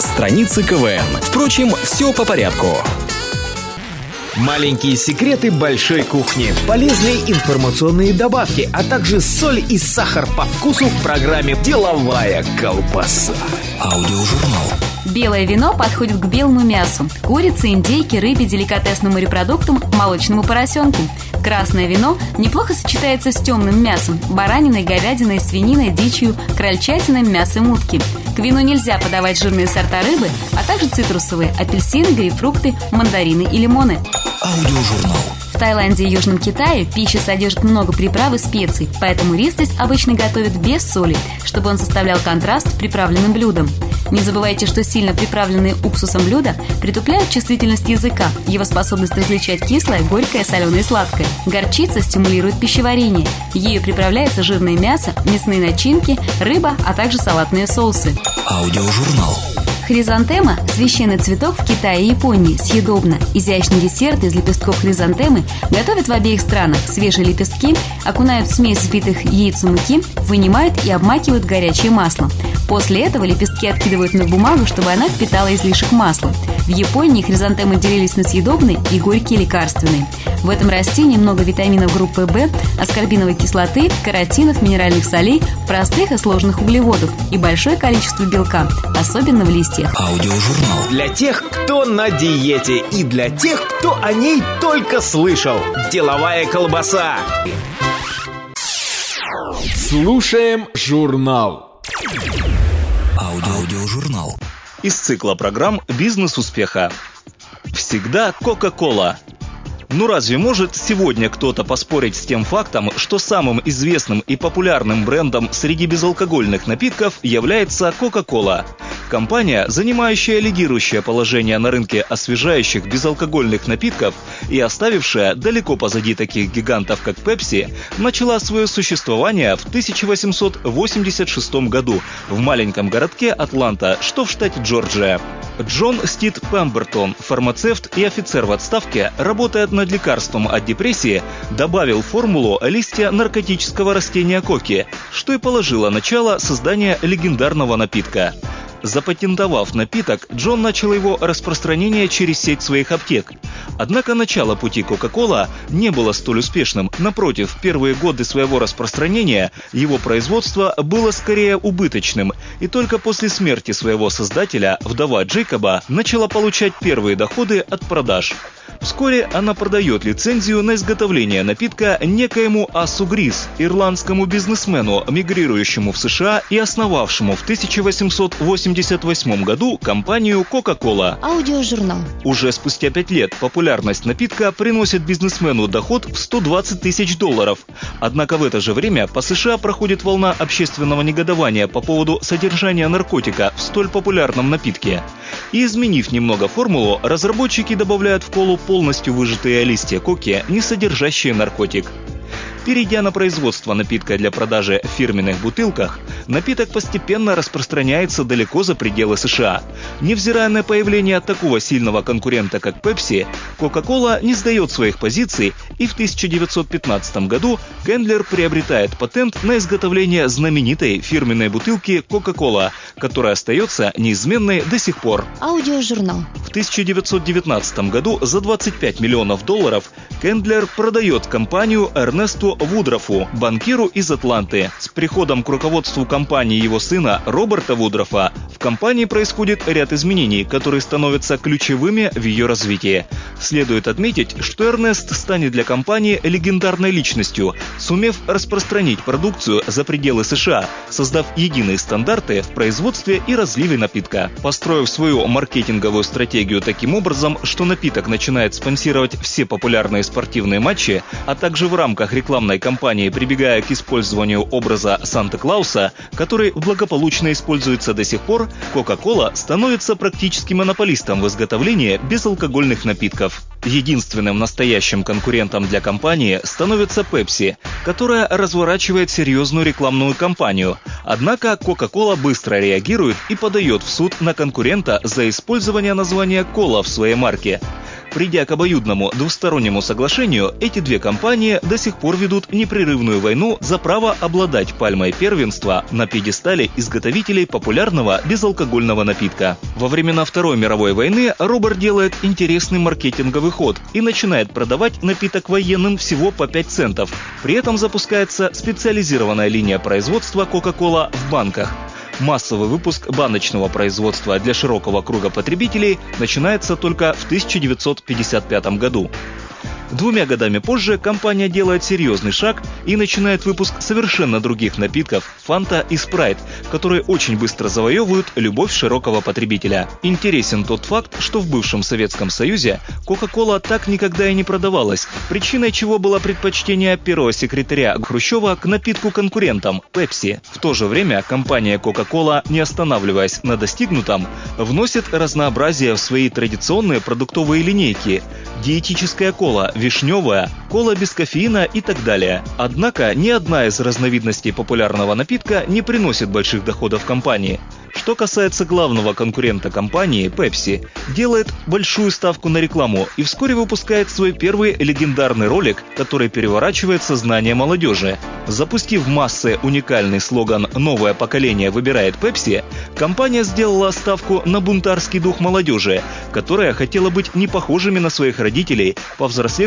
страницы КВН. Впрочем, все по порядку. Маленькие секреты большой кухни, полезные информационные добавки, а также соль и сахар по вкусу в программе «Деловая колбаса». Аудиожурнал. Белое вино подходит к белому мясу, курице, индейке, рыбе, деликатесным морепродуктам, молочному поросенку. Красное вино неплохо сочетается с темным мясом, бараниной, говядиной, свининой, дичью, крольчатиной, мясом утки. К вину нельзя подавать жирные сорта рыбы, а также цитрусовые – апельсины, грейпфрукты, мандарины и лимоны. Аудиожурнал. В Таиланде и Южном Китае пища содержит много приправ и специй, поэтому рис здесь обычно готовят без соли, чтобы он составлял контраст к приправленным блюдам. Не забывайте, что сильно приправленные уксусом блюда притупляют чувствительность языка, его способность различать кислое, горькое, соленое и сладкое. Горчица стимулирует пищеварение. Ею приправляется жирное мясо, мясные начинки, рыба, а также салатные соусы. Аудиожурнал. Хризантема – священный цветок в Китае и Японии, съедобно. Изящный десерт из лепестков хризантемы готовят в обеих странах. Свежие лепестки окунают в смесь взбитых яиц и муки, вынимают и обмакивают горячее масло. После этого лепестки откидывают на бумагу, чтобы она впитала излишек масла. В Японии хризантемы делились на съедобные и горькие лекарственные. В этом растении много витаминов группы В, аскорбиновой кислоты, каротинов, минеральных солей, простых и сложных углеводов и большое количество белка, особенно в листьях. Аудиожурнал. Для тех, кто на диете и для тех, кто о ней только слышал. «Деловая колбаса». Слушаем журнал. Аудиожурнал. Из цикла программ «Бизнес успеха». Всегда Кока-Кола. Ну разве может сегодня кто-то поспорить с тем фактом, что самым известным и популярным брендом среди безалкогольных напитков является Кока-Кола? Компания, занимающая лидирующее положение на рынке освежающих безалкогольных напитков и оставившая далеко позади таких гигантов, как Пепси, начала свое существование в 1886 году в маленьком городке Атланта, что в штате Джорджия. Джон Стит Пембертон, фармацевт и офицер в отставке, работает над лекарством от депрессии, добавил формулу листья наркотического растения коки, что и положило начало создания легендарного напитка. Запатентовав напиток, Джон начал его распространение через сеть своих аптек. Однако начало пути Coca-Cola не было столь успешным. Напротив, в первые годы своего распространения его производство было скорее убыточным, и только после смерти своего создателя, вдова Джейкоба, начала получать первые доходы от продаж. Вскоре она продает лицензию на изготовление напитка некоему Асу Грис, ирландскому бизнесмену, мигрирующему в США и основавшему в 1888 году компанию Coca-Cola. Аудиожурнал. Уже спустя пять лет популярность напитка приносит бизнесмену доход в 120 тысяч долларов. Однако в это же время по США проходит волна общественного негодования по поводу содержания наркотика в столь популярном напитке. И изменив немного формулу, разработчики добавляют в колу полностью выжатые листья коки, не содержащие наркотик. Перейдя на производство напитка для продажи в фирменных бутылках, напиток постепенно распространяется далеко за пределы США. Невзирая на появление такого сильного конкурента, как Pepsi, Coca-Cola не сдает своих позиций и в 1915 году Кендлер приобретает патент на изготовление знаменитой фирменной бутылки Coca-Cola, которая остается неизменной до сих пор. Аудиожурнал. В 1919 году за 25 миллионов долларов Кендлер продает компанию Эрнесту Вудрофу, банкиру из Атланты. С приходом к руководству компании его сына Роберта Вудрофа в компании происходит ряд изменений, которые становятся ключевыми в ее развитии. Следует отметить, что Эрнест станет для компании легендарной личностью, сумев распространить продукцию за пределы США, создав единые стандарты в производстве и разливе напитка. Построив свою маркетинговую стратегию таким образом, что напиток начинает спонсировать все популярные спортивные матчи, а также в рамках рекламных рекламной кампании, прибегая к использованию образа Санта-Клауса, который благополучно используется до сих пор, Coca-Cola становится практически монополистом в изготовлении безалкогольных напитков. Единственным настоящим конкурентом для компании становится Pepsi, которая разворачивает серьезную рекламную кампанию. Однако Coca-Cola быстро реагирует и подает в суд на конкурента за использование названия кола в своей марке. Придя к обоюдному двустороннему соглашению, эти две компании до сих пор ведут непрерывную войну за право обладать пальмой первенства на пьедестале изготовителей популярного безалкогольного напитка. Во времена Второй мировой войны Робер делает интересный маркетинговый ход и начинает продавать напиток военным всего по 5 центов. При этом запускается специализированная линия производства Coca-Cola в банках. Массовый выпуск баночного производства для широкого круга потребителей начинается только в 1955 году. Двумя годами позже компания делает серьезный шаг и начинает выпуск совершенно других напитков – Фанта и Спрайт, которые очень быстро завоевывают любовь широкого потребителя. Интересен тот факт, что в бывшем Советском Союзе Кока-Кола так никогда и не продавалась, причиной чего было предпочтение первого секретаря Хрущева к напитку конкурентам – Пепси. В то же время компания Coca-Cola, не останавливаясь на достигнутом, вносит разнообразие в свои традиционные продуктовые линейки – диетическая кола, вишневая, кола без кофеина и так далее. Однако ни одна из разновидностей популярного напитка не приносит больших доходов компании. Что касается главного конкурента компании, Pepsi, делает большую ставку на рекламу и вскоре выпускает свой первый легендарный ролик, который переворачивает сознание молодежи. Запустив массы уникальный слоган «Новое поколение выбирает Pepsi», компания сделала ставку на бунтарский дух молодежи, которая хотела быть не похожими на своих родителей,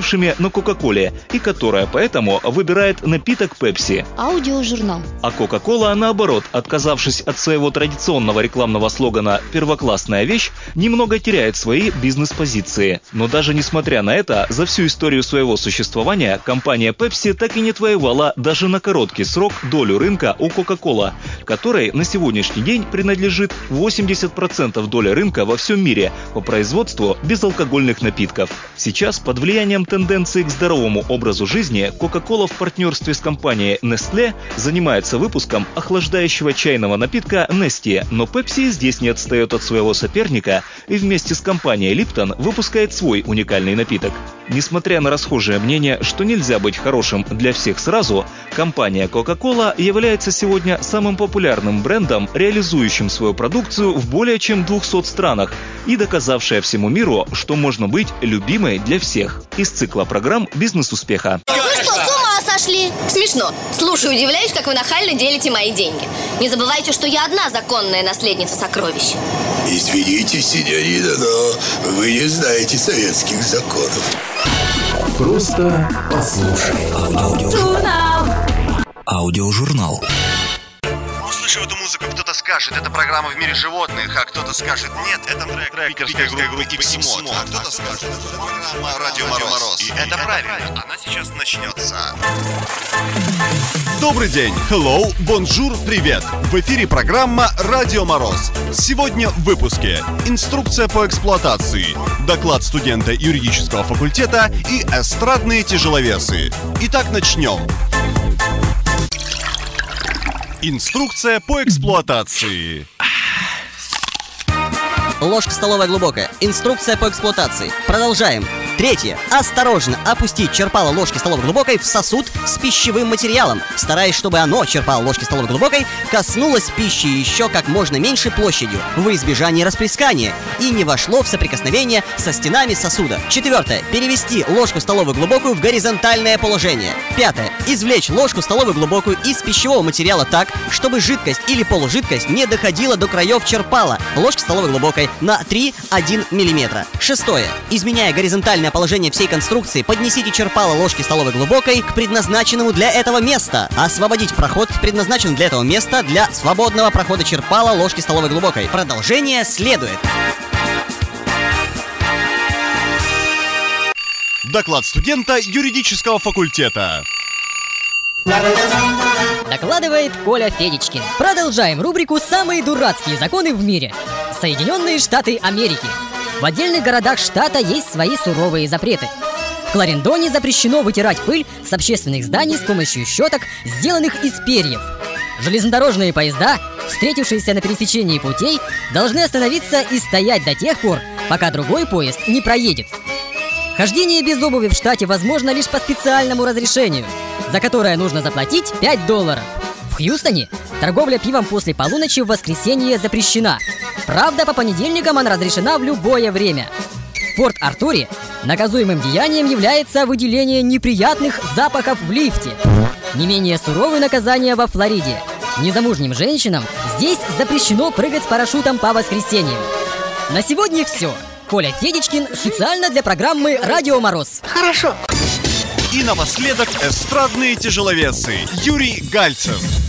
повзрослевшими на Кока-Коле, и которая поэтому выбирает напиток Pepsi. Аудиожурнал. А Coca-Cola, наоборот, отказавшись от своего традиционного рекламного слогана «Первоклассная вещь», немного теряет свои бизнес-позиции. Но даже несмотря на это, за всю историю своего существования компания Pepsi так и не отвоевала даже на короткий срок долю рынка у Coca-Cola, которой на сегодняшний день принадлежит 80% доли рынка во всем мире по производству безалкогольных напитков. Сейчас под влиянием тенденции к здоровому образу жизни Coca-Cola в партнерстве с компанией Nestle занимается выпуском охлаждающего чайного напитка Nestea, но Pepsi здесь не отстает от своего соперника и вместе с компанией Lipton выпускает свой уникальный напиток. Несмотря на расхожее мнение, что нельзя быть хорошим для всех сразу, компания Coca-Cola является сегодня самым популярным брендом, реализующим свою продукцию в более чем 200 странах и доказавшая всему миру, что можно быть любимой для всех. Из цикла программ «Бизнес успеха». Вы что, с ума сошли? Смешно. Слушай, удивляюсь, как вы нахально делите мои деньги. Не забывайте, что я одна законная наследница сокровищ. Извините, синьорита, но вы не знаете советских законов. Просто послушай. Аудиожурнал. Услышав эту музыку, кто-то скажет, это программа в мире животных, а кто-то скажет, нет, это трек питерской группы Иксимот, а кто-то скажет, это программа Радио Мороз. И это правильно, она сейчас начнется. Добрый день, hello, bonjour, привет! В эфире программа «Радио Мороз». Сегодня в выпуске инструкция по эксплуатации, доклад студента юридического факультета и эстрадные тяжеловесы. Итак, начнем. Инструкция по эксплуатации. Ложка столовая глубокая. Инструкция по эксплуатации. Продолжаем. Третье. Осторожно опустить черпало ложки столовой глубокой в сосуд с пищевым материалом, стараясь, чтобы оно, черпало ложки столовой глубокой, коснулось пищи еще как можно меньшей площадью, во избежание расплескания, и не вошло в соприкосновение со стенами сосуда. Четвертое. Перевести ложку столовую глубокую в горизонтальное положение. Пятое. Извлечь ложку столовую глубокую из пищевого материала так, чтобы жидкость или полужидкость не доходила до краев черпала ложки столовой глубокой на 3-1 мм. Шестое. Изменяя горизонтальное положение всей конструкции, поднесите черпало ложки столовой глубокой к предназначенному для этого места. Освободить проход, предназначенный для этого места, для свободного прохода черпала ложки столовой глубокой. Продолжение следует. Доклад студента юридического факультета. Докладывает Коля Федичкин. Продолжаем рубрику «Самые дурацкие законы в мире». Соединенные Штаты Америки. В отдельных городах штата есть свои суровые запреты. В Кларендоне запрещено вытирать пыль с общественных зданий с помощью щеток, сделанных из перьев. Железнодорожные поезда, встретившиеся на пересечении путей, должны остановиться и стоять до тех пор, пока другой поезд не проедет. Хождение без обуви в штате возможно лишь по специальному разрешению, за которое нужно заплатить 5 долларов. В Хьюстоне торговля пивом после полуночи в воскресенье запрещена. Правда, по понедельникам она разрешена в любое время. В Порт-Артуре наказуемым деянием является выделение неприятных запахов в лифте. Не менее суровые наказания во Флориде. Незамужним женщинам здесь запрещено прыгать с парашютом по воскресеньям. На сегодня все. Коля Федичкин специально для программы «Радио Мороз». Хорошо. И напоследок эстрадные тяжеловесы Юрий Гальцев.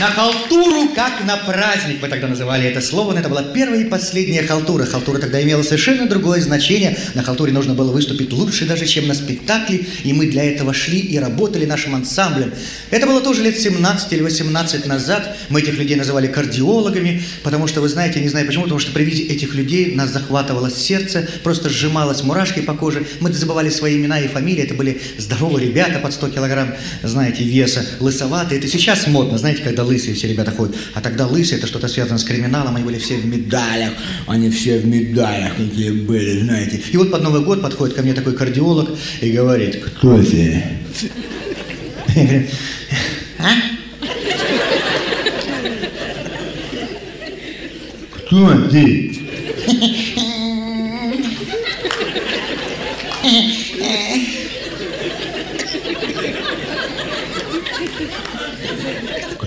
На халтуру, как на праздник, мы тогда называли это слово, но это была первая и последняя халтура. Халтура тогда имела совершенно другое значение. На халтуре нужно было выступить лучше даже, чем на спектакле, и мы для этого шли и работали нашим ансамблем. Это было тоже лет 17 или 18 назад. Мы этих людей называли кардиологами, потому что, вы знаете, не знаю почему, потому что при виде этих людей нас захватывало сердце, просто сжималось мурашки по коже. Мы забывали свои имена и фамилии. Это были здоровые ребята под 100 килограмм, знаете, веса, лысоватые. Это сейчас модно, знаете, когда лысые все ребята ходят. А тогда лысые это что-то связано с криминалом, они были все в медалях. Они все в медалях какие были, знаете. И вот под Новый год подходит ко мне такой кардиолог и говорит, кто ты? Я говорю, а? Кто ты?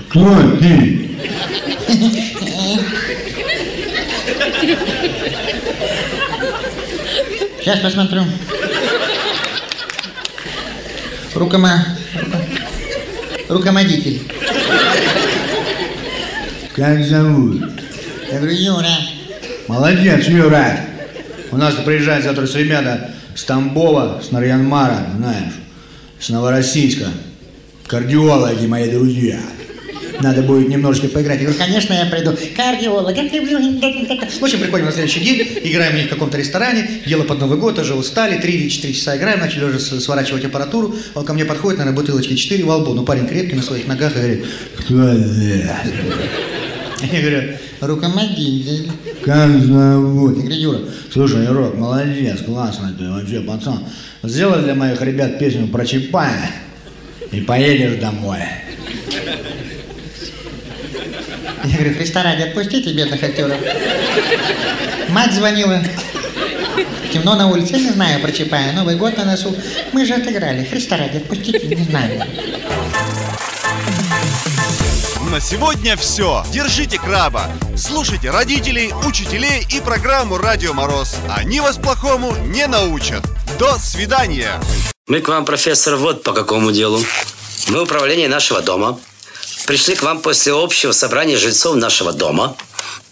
Кто ты? Сейчас посмотрю. Рукома... Руководитель. Как зовут? Я говорю, Юра. Молодец, Юра. У нас приезжают завтра с ребята с Тамбова, с Нарьянмара, знаешь, с Новороссийска. Кардиологи, мои друзья. Надо будет немножечко поиграть. Я говорю, конечно, я приду. Кардиолог. В общем, приходим на следующий день, играем у них в каком-то ресторане, дело под Новый год, уже устали, три или четыре часа играем, начали уже сворачивать аппаратуру. Он ко мне подходит, наверное, бутылочки четыре во лбу. Ну, парень крепкий на своих ногах и говорит, кто ты? Я говорю, руководитель. Как зовут? Я говорю, Юра, слушай, Юрок, молодец, классно ты вообще, пацан. Сделай для моих ребят песню про Чапая и поедешь домой. Я говорю, Христа ради, отпустите бедных актеров. Мать звонила. Темно на улице, я не знаю про Чапая. Новый год на носу. Мы же отыграли. Христа ради, отпустите, не знаю. На сегодня все. Держите краба. Слушайте родителей, учителей и программу «Радио Мороз». Они вас плохому не научат. До свидания. Мы к вам, профессор, вот по какому делу. Мы управление нашего дома. Пришли к вам после общего собрания жильцов нашего дома,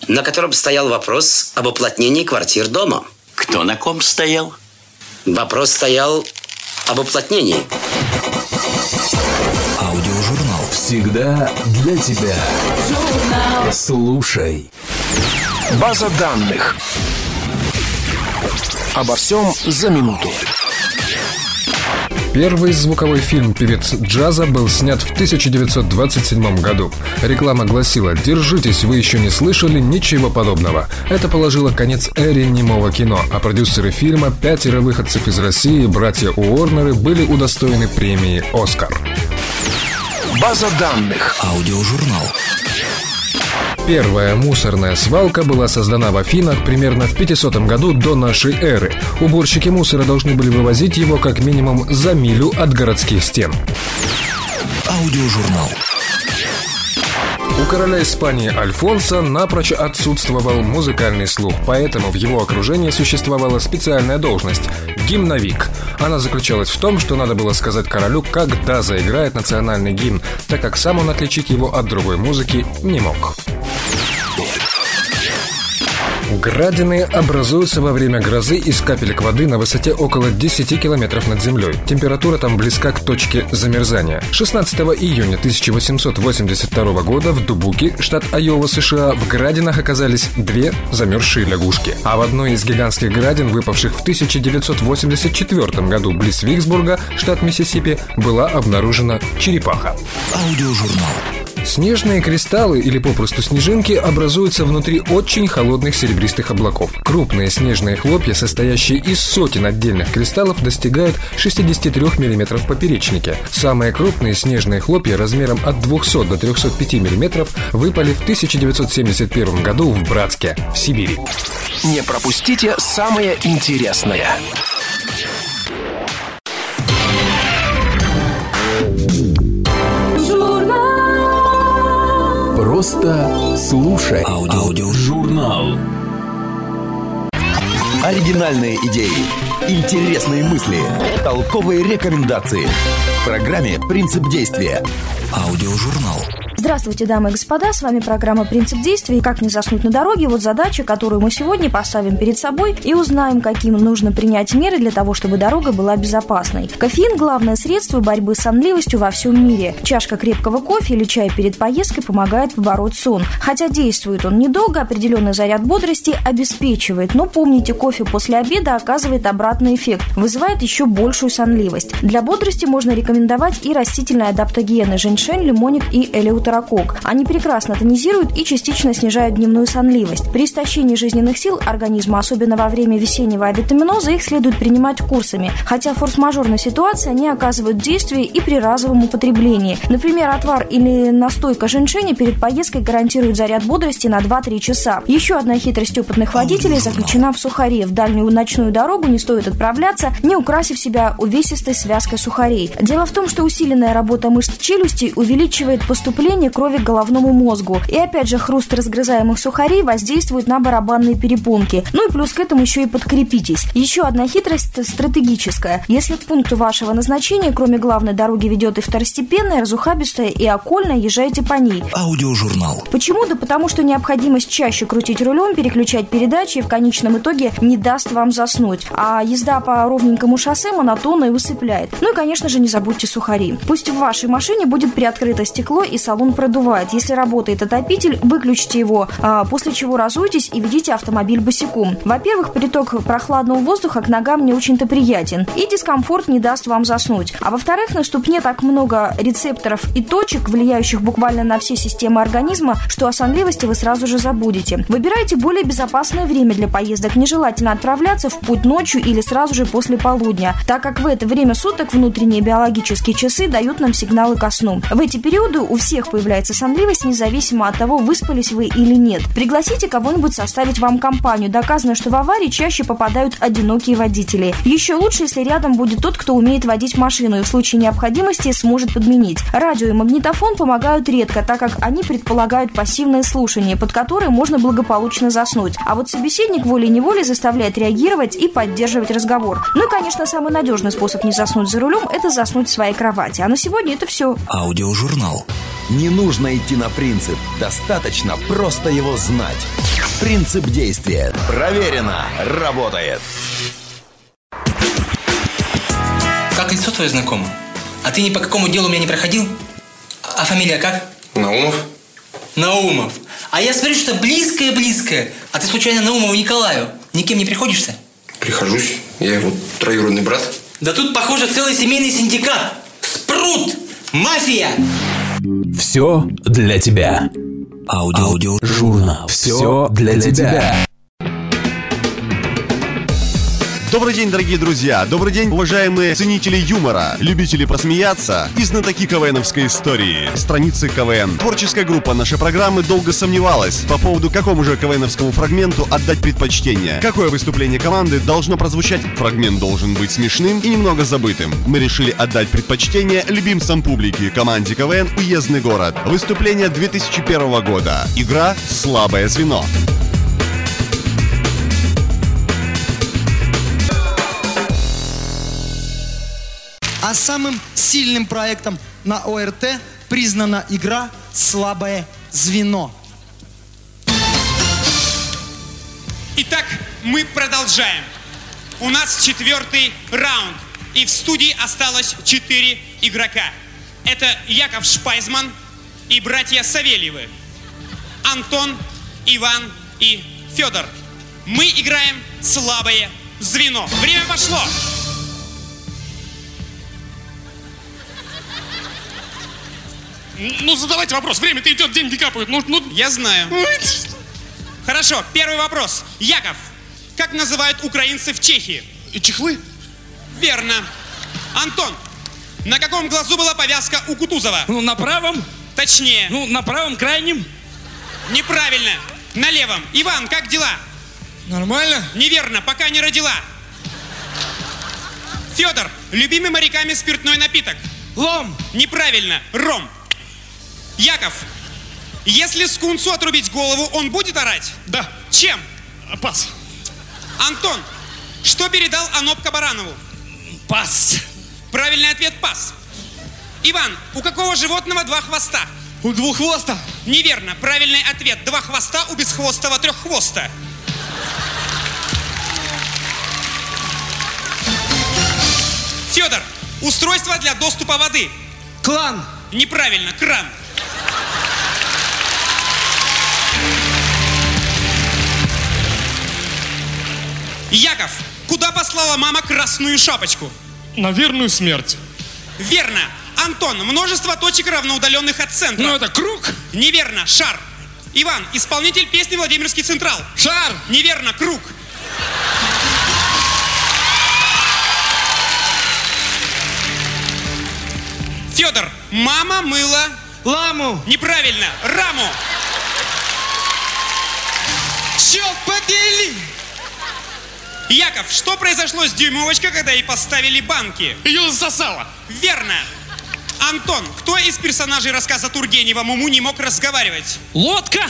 на котором стоял вопрос об уплотнении квартир дома. Кто на ком стоял? Вопрос стоял об уплотнении. Аудиожурнал всегда для тебя. Слушай. База данных. Обо всем за минуту. Первый звуковой фильм «Певец джаза» был снят в 1927 году. Реклама гласила «Держитесь, вы еще не слышали ничего подобного». Это положило конец эре немого кино, а продюсеры фильма, пятеро выходцев из России, братья Уорнеры, были удостоены премии «Оскар». База данных. Аудиожурнал. Первая мусорная свалка была создана в Афинах примерно в 500 году до нашей эры. Уборщики мусора должны были вывозить его как минимум за милю от городских стен. Аудиожурнал. У короля Испании Альфонса напрочь отсутствовал музыкальный слух, поэтому в его окружении существовала специальная должность – гимновик. Она заключалась в том, что надо было сказать королю, когда заиграет национальный гимн, так как сам он отличить его от другой музыки не мог. Градины образуются во время грозы из капелек воды на высоте около 10 километров над землей. Температура там близка к точке замерзания. 16 июня 1882 года в Дубуке, штат Айова, США, в градинах оказались две замерзшие лягушки. А в одной из гигантских градин, выпавших в 1984 году близ Виксбурга, штат Миссисипи, была обнаружена черепаха. Аудиожурнал. Снежные кристаллы или попросту снежинки образуются внутри очень холодных серебристых облаков. Крупные снежные хлопья, состоящие из сотен отдельных кристаллов, достигают 63 мм в поперечнике. Самые крупные снежные хлопья размером от 200 до 305 мм выпали в 1971 году в Братске, в Сибири. Не пропустите самое интересное. Просто слушай. Аудиожурнал. Оригинальные идеи, интересные мысли, толковые рекомендации. В программе «Принцип действия». Аудиожурнал. Здравствуйте, дамы и господа, с вами программа «Принцип действия» и «Как не заснуть на дороге». Вот задача, которую мы сегодня поставим перед собой и узнаем, каким нужно принять меры для того, чтобы дорога была безопасной. Кофеин – главное средство борьбы с сонливостью во всем мире. Чашка крепкого кофе или чай перед поездкой помогает побороть сон. Хотя действует он недолго, определенный заряд бодрости обеспечивает. Но помните, кофе после обеда оказывает обратный эффект, вызывает еще большую сонливость. Для бодрости можно рекомендовать и растительные адаптогены – женьшень, лимоник и элеутерокок. Они прекрасно тонизируют и частично снижают дневную сонливость. При истощении жизненных сил организма, особенно во время весеннего авитаминоза, их следует принимать курсами. Хотя форс-мажорной ситуации они оказывают действие и при разовом употреблении. Например, отвар или настойка женьшеня перед поездкой гарантирует заряд бодрости на 2-3 часа. Еще одна хитрость опытных водителей заключена в сухаре. В дальнюю ночную дорогу не стоит отправляться, не украсив себя увесистой связкой сухарей. Дело в том, что усиленная работа мышц челюсти увеличивает поступление крови к головному мозгу. И опять же, хруст разгрызаемых сухарей воздействует на барабанные перепонки. Ну и плюс к этому еще и подкрепитесь. Еще одна хитрость стратегическая. Если к пункту вашего назначения, кроме главной дороги, ведет и второстепенная, разухабистая и окольная, езжайте по ней. Аудиожурнал. Почему? Да потому что необходимость чаще крутить рулем, переключать передачи в конечном итоге не даст вам заснуть. А езда по ровненькому шоссе монотонно и усыпляет. Ну и, конечно же, не забудьте сухари. Пусть в вашей машине будет приоткрыто стекло и салон продувает. Если работает отопитель, выключите его, а, после чего разуйтесь и ведите автомобиль босиком. Во-первых, приток прохладного воздуха к ногам не очень-то приятен, и дискомфорт не даст вам заснуть. А во-вторых, на ступне так много рецепторов и точек, влияющих буквально на все системы организма, что о сонливости вы сразу же забудете. Выбирайте более безопасное время для поездок. Нежелательно отправляться в путь ночью или сразу же после полудня, так как в это время суток внутренние биологические часы дают нам сигналы ко сну. В эти периоды у всех появляется сонливость, независимо от того, выспались вы или нет. Пригласите кого-нибудь составить вам компанию. Доказано, что в аварии чаще попадают одинокие водители. Еще лучше, если рядом будет тот, кто умеет водить машину и в случае необходимости сможет подменить. Радио и магнитофон помогают редко, так как они предполагают пассивное слушание, под которое можно благополучно заснуть. А вот собеседник волей-неволей заставляет реагировать и поддерживать разговор. Ну и, конечно, самый надежный способ не заснуть за рулем – это заснуть в своей кровати. А на сегодня это все. Аудиожурнал. Не нужно идти на принцип, достаточно просто его знать. Принцип действия. Проверено. Работает. Как лицо твое знакомо? А ты ни по какому делу меня не проходил? А фамилия как? Наумов. Наумов. А я смотрю, что близкое-близкое. А ты случайно Наумову Николаю никем не приходишься? Прихожусь. Я его троюродный брат. Да тут, похоже, целый семейный синдикат. Спрут! Мафия! Все для тебя. Аудиожурнал. Все для тебя. Добрый день, дорогие друзья! Добрый день, уважаемые ценители юмора, любители посмеяться и знатоки КВНовской истории. Страницы КВН. Творческая группа нашей программы долго сомневалась по поводу какому же КВНовскому фрагменту отдать предпочтение. Какое выступление команды должно прозвучать? Фрагмент должен быть смешным и немного забытым. Мы решили отдать предпочтение любимцам публики команде КВН «Уездный город». Выступление 2001 года. Игра «Слабое звено». А самым сильным проектом на ОРТ признана игра «Слабое звено». Итак, мы продолжаем. У нас четвертый раунд. И в студии осталось четыре игрока. Это Яков Шпайзман и братья Савельевы. Антон, Иван и Федор. Мы играем слабое звено. Время пошло. Ну, задавайте вопрос. Время-то идет, деньги капают. Ну, ну... Я знаю. Хорошо, первый вопрос. Яков, как называют украинцы в Чехии? Чехлы? Верно. Антон, на каком глазу была повязка у Кутузова? Ну, на правом. Точнее. Ну, на правом крайнем. Неправильно. На левом. Иван, как дела? Нормально. Неверно, пока не родила. Федор, любимый моряками спиртной напиток. Лом. Неправильно, ром. Яков, если скунсу отрубить голову, он будет орать? Да. Чем? Пас. Антон, что передал Анопка Баранову? Пас. Правильный ответ – пас. Иван, у какого животного два хвоста? У двух хвоста. Неверно. Правильный ответ. Два хвоста у бесхвостого треххвоста. Федор, устройство для доступа воды. Клан. Неправильно. Кран. Яков, куда послала мама красную шапочку? На верную смерть. Верно. Антон, множество точек равноудаленных от центра. Ну, это круг. Неверно. Шар. Иван, исполнитель песни Владимирский Централ. Шар. Неверно. Круг. Федор, мама мыла... Ламу. Неправильно. Раму. Черт подели! Яков, что произошло с дюймовочкой, когда ей поставили банки? Ее засосало. Верно. Антон, кто из персонажей рассказа Тургенева Муму не мог разговаривать? Лодка.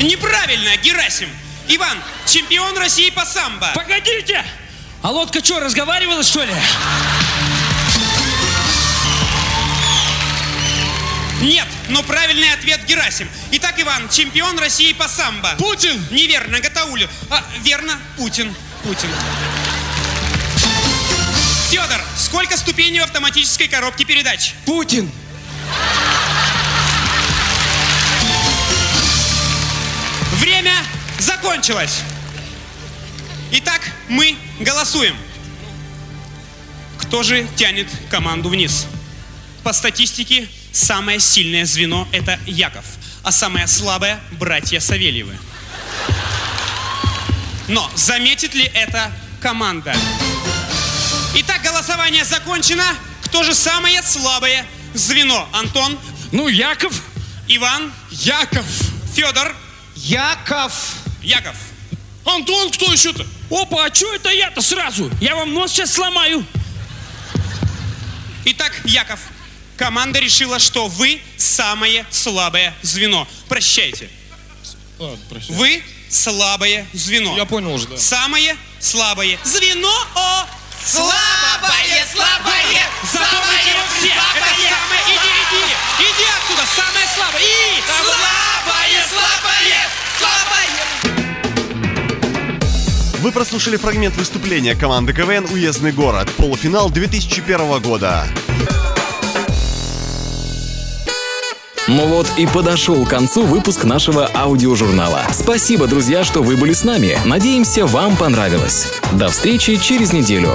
Неправильно, Герасим. Иван, чемпион России по самбо. Погодите! А лодка что, разговаривала, что ли? Нет, но правильный ответ Герасим. Итак, Иван, чемпион России по самбо. Путин. Неверно, Гатаулю. А, верно, Путин. Путин. Федор, сколько ступеней в автоматической коробке передач? Путин. Время закончилось. Итак, мы голосуем. Кто же тянет команду вниз? По статистике, самое сильное звено – это Яков, а самое слабое – братья Савельевы. Но заметит ли это команда? Итак, голосование закончено. Кто же самое слабое звено? Антон? Ну, Яков. Иван? Яков. Федор? Яков. Яков. Антон, кто еще-то? Опа, а что это я-то сразу? Я вам нос сейчас сломаю. Итак, Яков, команда решила, что вы самое слабое звено. Прощайте. Ладно, прощай. Вы слабое звено. Я понял уже, да. Самое слабое звено. О! Слабое, слабое, Запомните его все. Это самое... Иди, иди. Иди отсюда. Самое слабое. И... Слабое, слабое, слабое. Вы прослушали фрагмент выступления команды КВН «Уездный город», полуфинал 2001 года. Ну вот и подошел к концу выпуск нашего аудиожурнала. Спасибо, друзья, что вы были с нами. Надеемся, вам понравилось. До встречи через неделю.